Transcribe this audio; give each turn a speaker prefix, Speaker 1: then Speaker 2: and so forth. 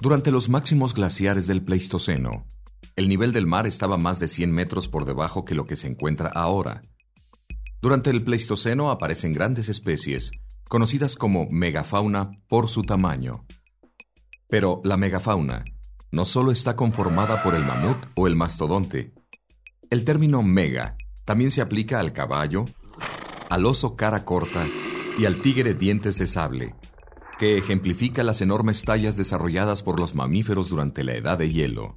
Speaker 1: Durante los máximos glaciares del Pleistoceno, el nivel del mar estaba más de 100 metros por debajo que lo que se encuentra ahora. Durante el Pleistoceno aparecen grandes especies, conocidas como megafauna por su tamaño. Pero la megafauna no solo está conformada por el mamut o el mastodonte. El término mega también se aplica al caballo, al oso cara corta y al tigre dientes de sable, que ejemplifica las enormes tallas desarrolladas por los mamíferos durante la edad de hielo.